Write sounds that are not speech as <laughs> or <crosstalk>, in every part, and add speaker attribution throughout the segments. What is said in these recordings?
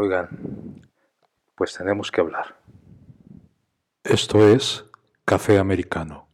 Speaker 1: Oigan, pues tenemos que hablar.
Speaker 2: Esto es Café Americano.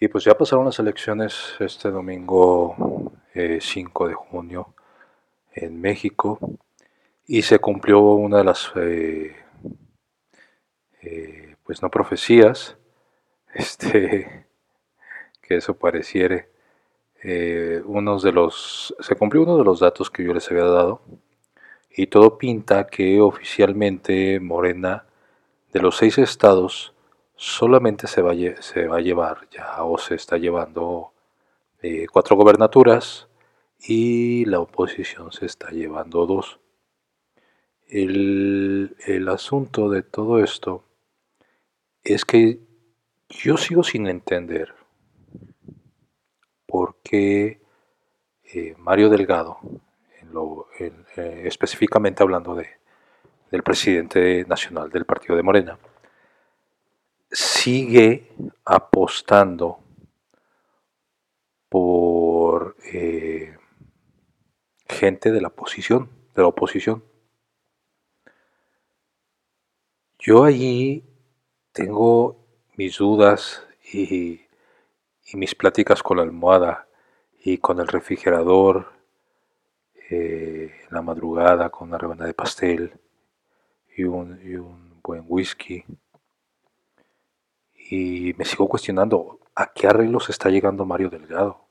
Speaker 1: Y pues ya pasaron las elecciones este domingo 5 eh, de junio en México y se cumplió una de las, eh, eh, pues no profecías, <laughs> este, que eso pareciere, unos de los, se cumplió uno de los datos que yo les había dado y todo pinta que oficialmente Morena de los seis estados solamente se va, se va a llevar ya o se está llevando eh, cuatro gobernaturas y la oposición se está llevando dos. El, asunto de todo esto es que yo sigo sin entender por qué eh, Mario Delgado, eh, específicamente hablando de, del presidente nacional del partido de Morena, sigue apostando por eh, gente de la oposición, de la oposición. Yo allí tengo mis dudas y, mis pláticas con la almohada y con el refrigerador eh, en la madrugada con una rebanada de pastel y un, buen whisky y me sigo cuestionando, ¿a qué arreglos está llegando Mario Delgado?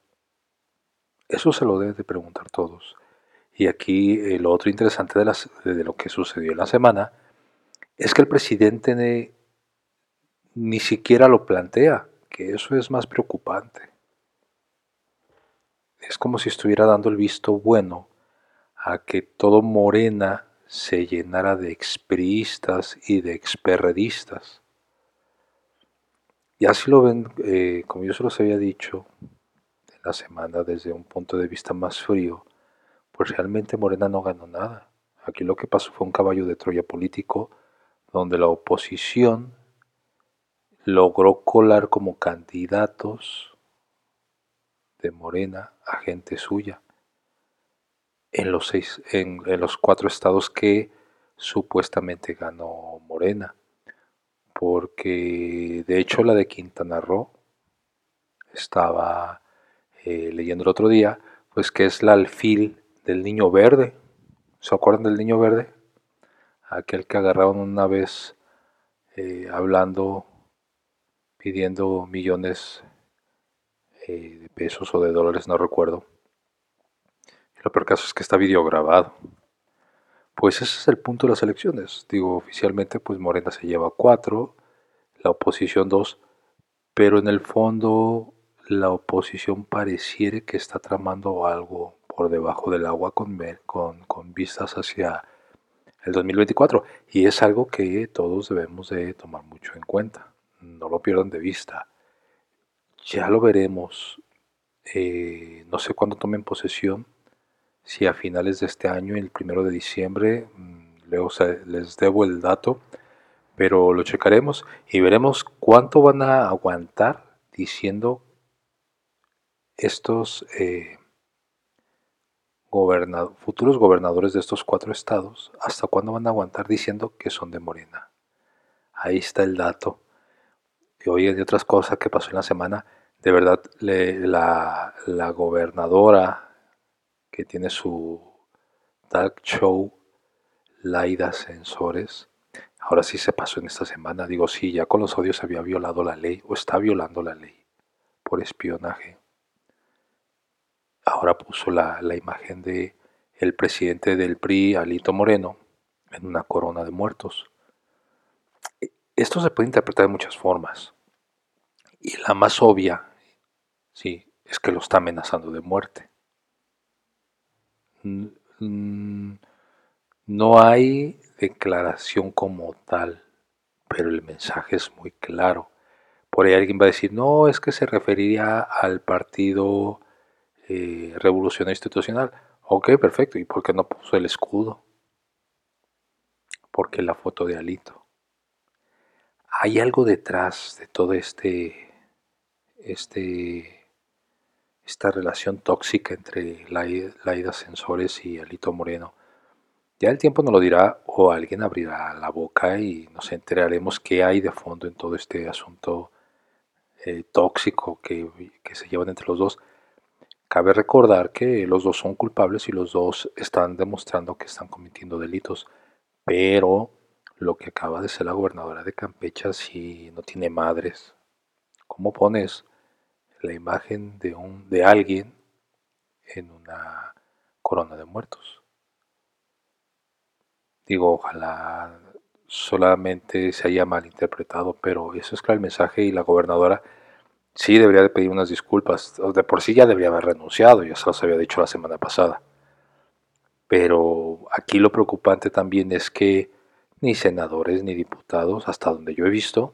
Speaker 1: Eso se lo deben de preguntar todos. Y aquí eh, lo otro interesante de, de, lo que sucedió en la semana es que el presidente ni siquiera lo plantea, que eso es más preocupante. Es como si estuviera dando el visto bueno a que todo Morena se llenara de expriistas y de experredistas. Y así lo ven, eh, como yo se los había dicho en la semana desde un punto de vista más frío, pues realmente Morena no ganó nada. Aquí lo que pasó fue un caballo de Troya político donde la oposición logró colar como candidatos de Morena a gente suya en los, seis, en los cuatro estados que supuestamente ganó Morena porque de hecho la de Quintana Roo estaba eh, leyendo el otro día, pues que es la alfil del niño verde. ¿Se acuerdan del niño verde? Aquel que agarraron una vez eh, hablando, pidiendo millones eh, de pesos o de dólares, no recuerdo. lo peor caso es que está videograbado. Pues ese es el punto de las elecciones. Digo, oficialmente pues Morena se lleva cuatro, la oposición dos, pero en el fondo la oposición pareciera que está tramando algo por debajo del agua con, con, con vistas hacia el 2024 y es algo que todos debemos de tomar mucho en cuenta. No lo pierdan de vista. Ya lo veremos. Eh, no sé cuándo tomen posesión si a finales de este año, el primero de diciembre, mm, les debo el dato, pero lo checaremos y veremos cuánto van a aguantar diciendo estos eh, futuros gobernadores de estos cuatro estados, hasta cuándo van a aguantar diciendo que son de Morena. Ahí está el dato. Y hoy hay otras cosas que pasó en la semana. De verdad, la, gobernadora que tiene su talk show Laida Sensores. Ahora sí se pasó en esta semana. Digo, sí, ya con los odios había violado la ley o está violando la ley por espionaje. Ahora puso la, la imagen de el presidente del PRI, Alito Moreno, en una corona de muertos. Esto se puede interpretar de muchas formas. Y la más obvia, sí, es que lo está amenazando de muerte. No hay declaración como tal, pero el mensaje es muy claro. Por ahí alguien va a decir, no, es que se referiría al Partido eh, Revolución Institucional. Ok, perfecto. ¿Y por qué no puso el escudo? porque la foto de Alito. Hay algo detrás de todo este, este, esta relación tóxica entre Laida Sensores y Alito Moreno. Ya el tiempo nos lo dirá o alguien abrirá la boca y nos enteraremos qué hay de fondo en todo este asunto eh, tóxico que, que se llevan entre los dos. Cabe recordar que los dos son culpables y los dos están demostrando que están cometiendo delitos, pero lo que acaba de ser la gobernadora de Campeche si no tiene madres. ¿Cómo pones la imagen de, un, de alguien en una corona de muertos? Digo, ojalá solamente se haya malinterpretado, pero eso es claro el mensaje y la gobernadora sí debería de pedir unas disculpas. De por sí ya debería haber renunciado, ya se los había dicho la semana pasada. Pero aquí lo preocupante también es que ni senadores ni diputados, hasta donde yo he visto,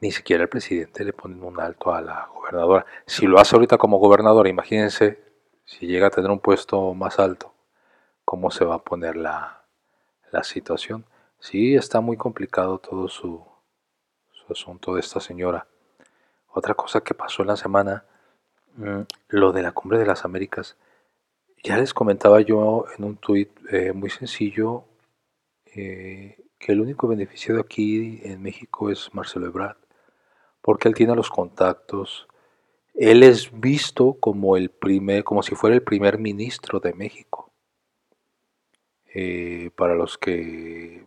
Speaker 1: ni siquiera el presidente le ponen un alto a la gobernadora. Si lo hace ahorita como gobernadora, imagínense si llega a tener un puesto más alto, cómo se va a poner la, la situación. Sí, está muy complicado todo su, asunto de esta señora. Otra cosa que pasó en la semana, mm, lo de la cumbre de las Américas. Ya les comentaba yo en un tuit eh, muy sencillo eh, que el único beneficiado aquí en México es Marcelo Ebrard, porque él tiene los contactos. Él es visto como el primer, como si fuera el primer ministro de México. Eh, para los que,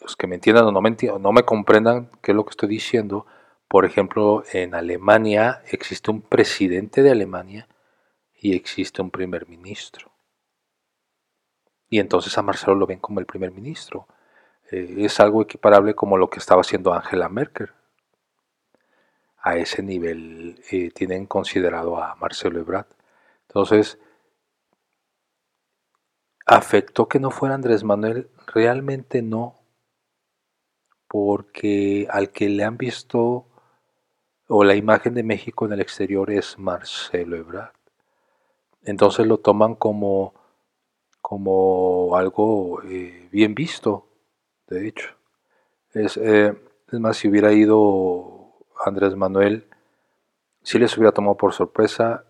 Speaker 1: los que me entiendan o no me, no me comprendan qué es lo que estoy diciendo, por ejemplo, en Alemania existe un presidente de Alemania y existe un primer ministro. Y entonces a Marcelo lo ven como el primer ministro. Eh, es algo equiparable como lo que estaba haciendo Angela Merkel. A ese nivel eh, tienen considerado a Marcelo Ebrard. Entonces, ¿Afectó que no fuera Andrés Manuel? Realmente no, porque al que le han visto o la imagen de México en el exterior es Marcelo Ebrard. Entonces lo toman como, como algo eh, bien visto, de hecho. Es, eh, es, más, si hubiera ido Andrés Manuel, sí les hubiera tomado por sorpresa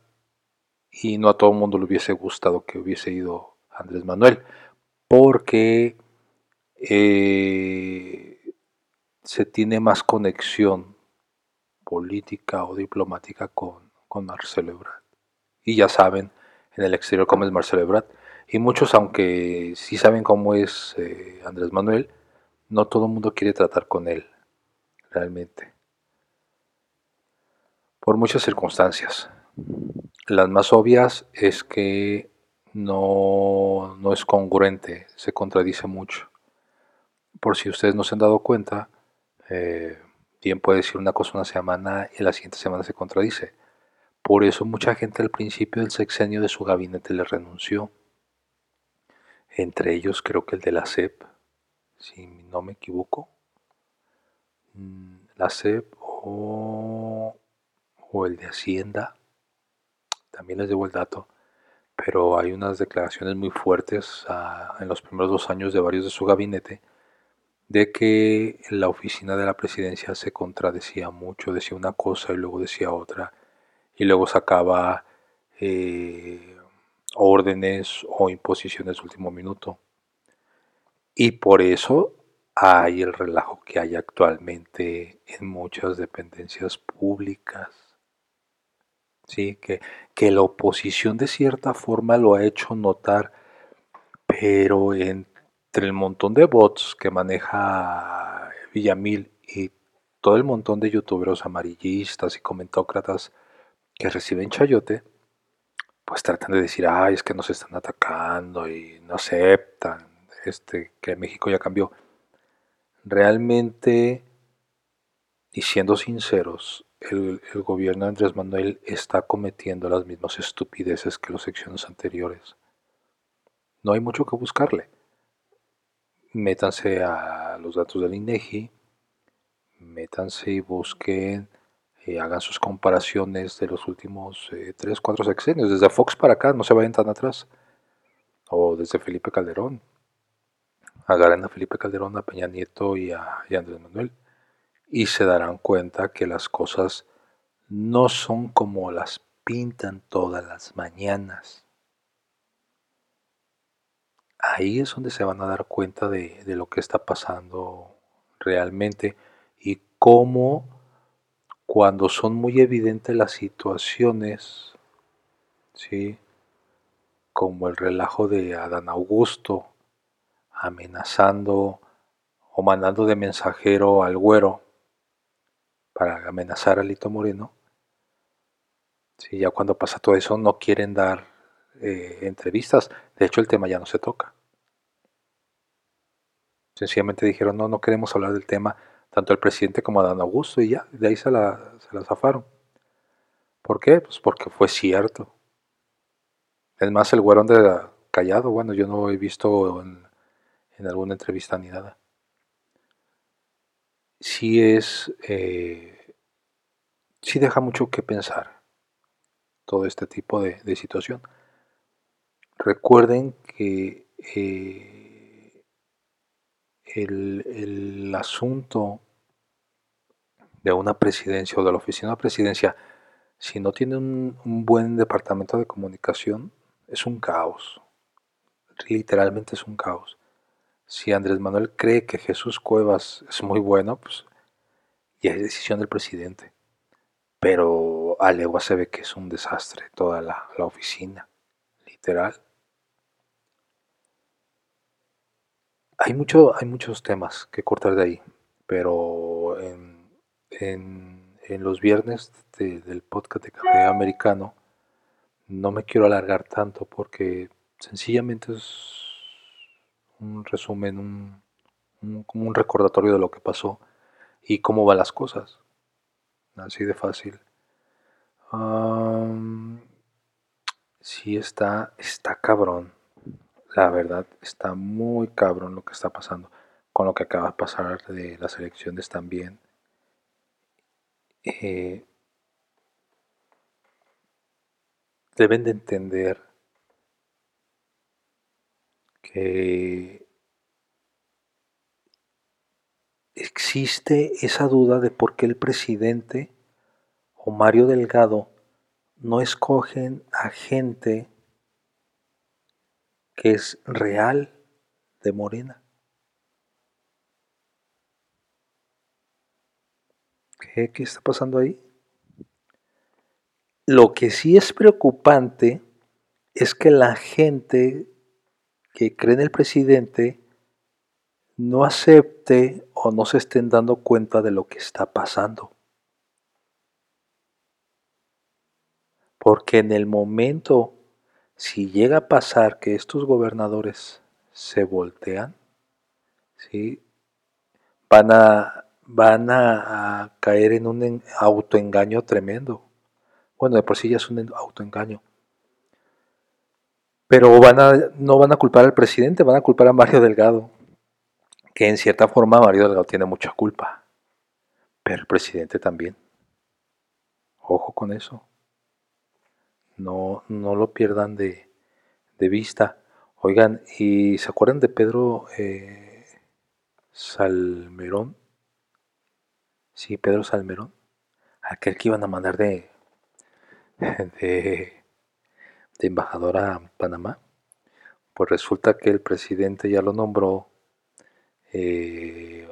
Speaker 1: y no a todo el mundo le hubiese gustado que hubiese ido Andrés Manuel, porque eh, se tiene más conexión política o diplomática con, Marcelo Ebrard. Y ya saben en el exterior cómo es Marcelo Ebrard. Y muchos, aunque sí saben cómo es eh, Andrés Manuel, no todo el mundo quiere tratar con él, realmente. Por muchas circunstancias. Las más obvias es que no, no es congruente, se contradice mucho. Por si ustedes no se han dado cuenta, eh, bien puede decir una cosa una semana y la siguiente semana se contradice. Por eso mucha gente al principio del sexenio de su gabinete le renunció. Entre ellos creo que el de la CEP, si no me equivoco. Mm, la CEP o, el de Hacienda. También les debo el dato pero hay unas declaraciones muy fuertes ah, en los primeros dos años de varios de su gabinete de que la oficina de la presidencia se contradecía mucho, decía una cosa y luego decía otra, y luego sacaba eh, órdenes o imposiciones de último minuto. Y por eso hay el relajo que hay actualmente en muchas dependencias públicas ¿sí? que, que la oposición de cierta forma lo ha hecho notar, pero entre el montón de bots que maneja Villamil y todo el montón de youtuberos amarillistas y comentócratas que reciben chayote, pues tratan de decir, ay, es que nos están atacando y no aceptan este, que México ya cambió. Realmente, y siendo sinceros, el, gobierno de Andrés Manuel está cometiendo las mismas estupideces que las secciones anteriores. No hay mucho que buscarle. Métanse a los datos del INEGI, métanse y busquen, eh, hagan sus comparaciones de los últimos 3, eh, 4 sexenios, desde Fox para acá, no se vayan tan atrás, o desde Felipe Calderón. agarren a Felipe Calderón, a Peña Nieto y a, y a Andrés Manuel y se darán cuenta que las cosas no son como las pintan todas las mañanas. Ahí es donde se van a dar cuenta de, lo que está pasando realmente y cómo cuando son muy evidentes las situaciones, ¿sí? como el relajo de Adán Augusto amenazando o mandando de mensajero al güero para amenazar a Lito Moreno, Sí, ya cuando pasa todo eso no quieren dar eh, entrevistas. De hecho, el tema ya no se toca. Sencillamente dijeron, no, no queremos hablar del tema, tanto el presidente como Adán Augusto, y ya, de ahí se la, se la zafaron. ¿Por qué? Pues porque fue cierto. Es más, el güero anda callado, bueno, yo no he visto en, alguna entrevista ni nada. Sí es, eh, sí deja mucho que pensar todo este tipo de, situación. Recuerden que eh, el, asunto de una presidencia o de la oficina de presidencia, si no tiene un, buen departamento de comunicación, es un caos. Literalmente es un caos. Si Andrés Manuel cree que Jesús Cuevas es muy bueno, pues ya es decisión del presidente. Pero a legua se ve que es un desastre toda la, oficina, literal. Hay, mucho, hay muchos temas que cortar de ahí, pero en, los viernes del podcast de Café Americano no me quiero alargar tanto porque sencillamente es un resumen, un, un, un recordatorio de lo que pasó y cómo van las cosas. Así de fácil sí está, está cabrón. La verdad, está muy cabrón lo que está pasando. Con lo que acaba de pasar de las elecciones también. Eh, deben de entender que existe esa duda de por qué el presidente o Mario Delgado no escogen a gente que es real de Morena. ¿Qué, ¿Qué, está pasando ahí? Lo que sí es preocupante es que la gente que cree en el presidente no acepte o no se estén dando cuenta de lo que está pasando. Porque en el momento, si llega a pasar que estos gobernadores se voltean, ¿sí? van, a, van a, caer en un autoengaño tremendo. Bueno, de por sí ya es un autoengaño. Pero van a, no van a culpar al presidente, van a culpar a Mario Delgado. Que en cierta forma Mario Delgado tiene mucha culpa. Pero el presidente también. Ojo con eso no, no lo pierdan de, vista. Oigan, ¿y se acuerdan de Pedro eh, Salmerón? Sí, Pedro Salmerón. Aquel que iban a mandar <laughs> de, de, embajador a Panamá. Pues resulta que el presidente ya lo nombró eh,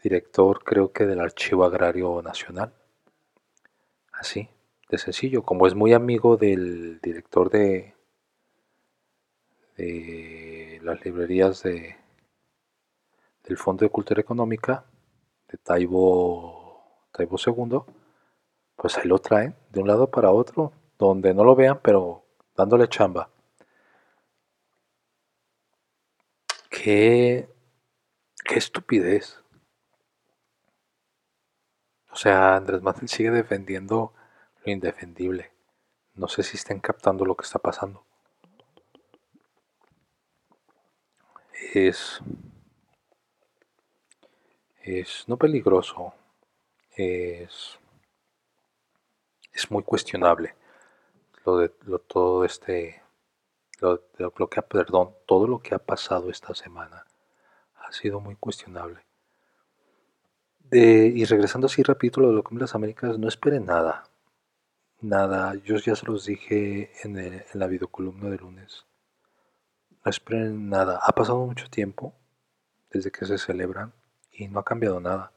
Speaker 1: director, creo que del Archivo Agrario Nacional. Así de sencillo, como es muy amigo del director de, de las librerías de, del Fondo de Cultura Económica, de Taibo, Taibo II, pues ahí lo traen de un lado para otro, donde no lo vean, pero dándole chamba. Qué, qué estupidez. O sea, Andrés Manuel sigue defendiendo indefendible. No sé si estén captando lo que está pasando. Es, es no peligroso, es, es muy cuestionable lo de todo este, lo, lo que, perdón, todo lo que ha pasado esta semana ha sido muy cuestionable. y regresando así rapidito a lo que las Américas, no esperen nada. Nada, yo ya se los dije en, en la videocolumna de lunes. No esperen nada. Ha pasado mucho tiempo desde que se celebran y no ha cambiado nada.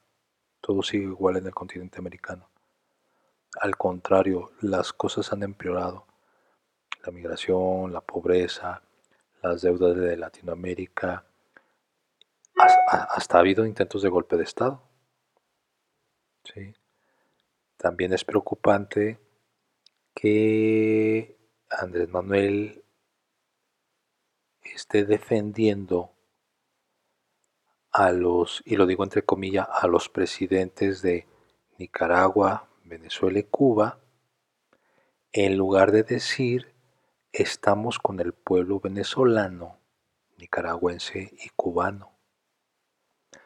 Speaker 1: Todo sigue igual en el continente americano. Al contrario, las cosas han empeorado. La migración, la pobreza, las deudas de Latinoamérica, hasta ha habido intentos de golpe de Estado. También es preocupante que Andrés Manuel esté defendiendo a los, y lo digo entre comillas, a los presidentes de Nicaragua, Venezuela y Cuba, en lugar de decir estamos con el pueblo venezolano, nicaragüense y cubano.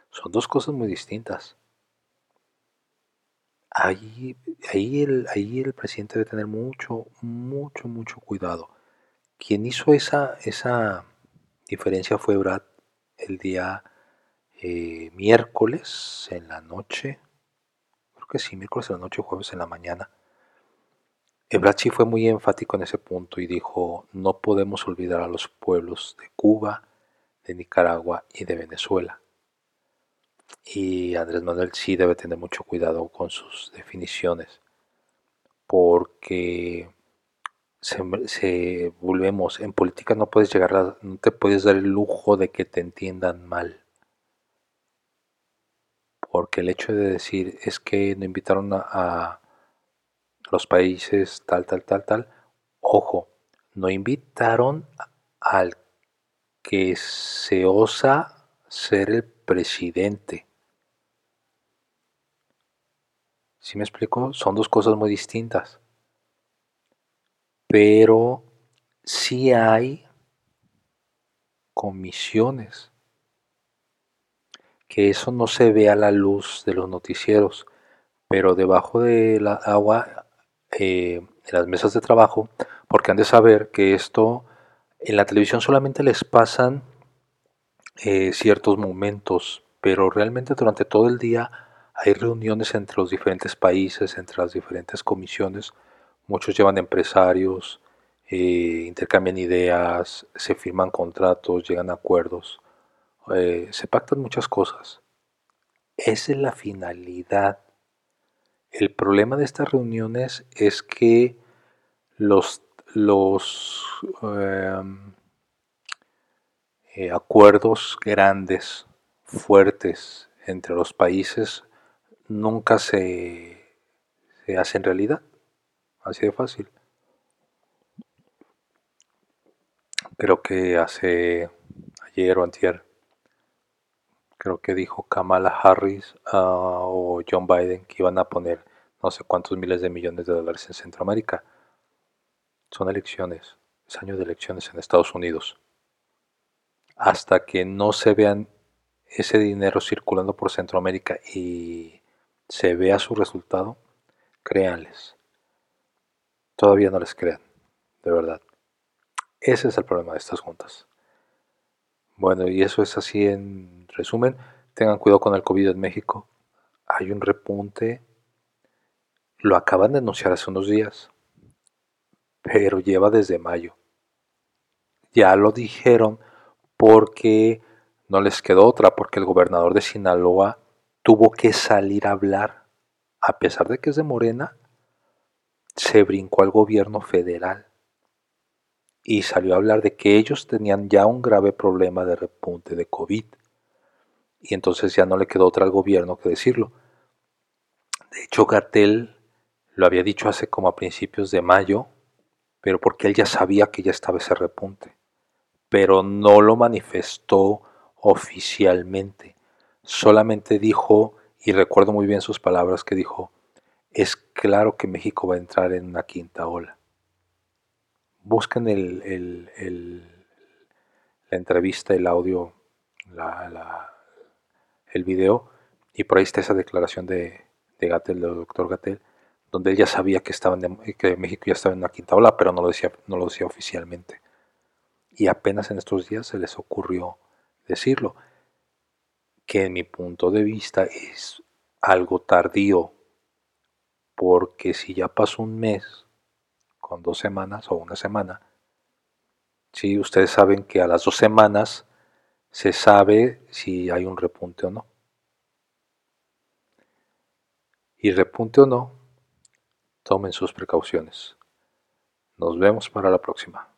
Speaker 1: Son dos cosas muy distintas. Ahí, ahí, el, ahí el presidente debe tener mucho, mucho, mucho cuidado. Quien hizo esa, esa diferencia fue Brad el día eh, miércoles en la noche, creo que sí, miércoles en la noche, jueves en la mañana. Ebrachi fue muy enfático en ese punto y dijo, no podemos olvidar a los pueblos de Cuba, de Nicaragua y de Venezuela. Y Andrés Manuel sí debe tener mucho cuidado con sus definiciones, porque se, volvemos, en política no puedes llegar a, no te puedes dar el lujo de que te entiendan mal. Porque el hecho de decir es que no invitaron a los países tal, tal, tal, tal, ojo, no invitaron al que se osa ser el presidente. ¿Sí me explico? Son dos cosas muy distintas. Pero sí hay comisiones. Que eso no se ve a la luz de los noticieros, pero debajo de la agua, eh, en las mesas de trabajo, porque han de saber que esto en la televisión solamente les pasan eh, ciertos momentos, pero realmente durante todo el día hay reuniones entre los diferentes países, entre las diferentes comisiones. Muchos llevan empresarios, eh, intercambian ideas, se firman contratos, llegan a acuerdos, eh, se pactan muchas cosas. Esa es la finalidad. El problema de estas reuniones es que los, los em, eh, acuerdos grandes, fuertes entre los países nunca se, se hacen realidad. Así de fácil. Creo que hace ayer o antier, creo que dijo Kamala Harris ah, o John Biden que iban a poner no sé cuántos miles de millones de dólares en Centroamérica. Son elecciones, es año de elecciones en Estados Unidos. Hasta que no se vean ese dinero circulando por Centroamérica y se vea su resultado, créanles. Todavía no les crean, de verdad. Ese es el problema de estas juntas. Bueno, y eso es así en resumen. Tengan cuidado con el COVID en México. Hay un repunte. Lo acaban de anunciar hace unos días, pero lleva desde mayo. Ya lo dijeron porque no les quedó otra, porque el gobernador de Sinaloa tuvo que salir a hablar, a pesar de que es de Morena, se brincó al gobierno federal y salió a hablar de que ellos tenían ya un grave problema de repunte de COVID. Y entonces ya no le quedó otra al gobierno que decirlo. De hecho, Gatel lo había dicho hace como a principios de mayo, pero porque él ya sabía que ya estaba ese repunte. Pero no lo manifestó oficialmente. Solamente dijo, y recuerdo muy bien sus palabras que dijo, es claro que México va a entrar en una quinta ola. Busquen el, la entrevista, el audio, el video, y por ahí está esa declaración de, de Gatel, del doctor Gatel, donde él ya sabía que, que México ya estaba en una quinta ola, pero no lo, decía, no lo decía oficialmente. Y apenas en estos días se les ocurrió decirlo. Que en mi punto de vista es algo tardío, porque si ya pasó un mes con dos semanas o una semana, si ustedes saben que a las dos semanas se sabe si hay un repunte o no. Y repunte o no, tomen sus precauciones. Nos vemos para la próxima.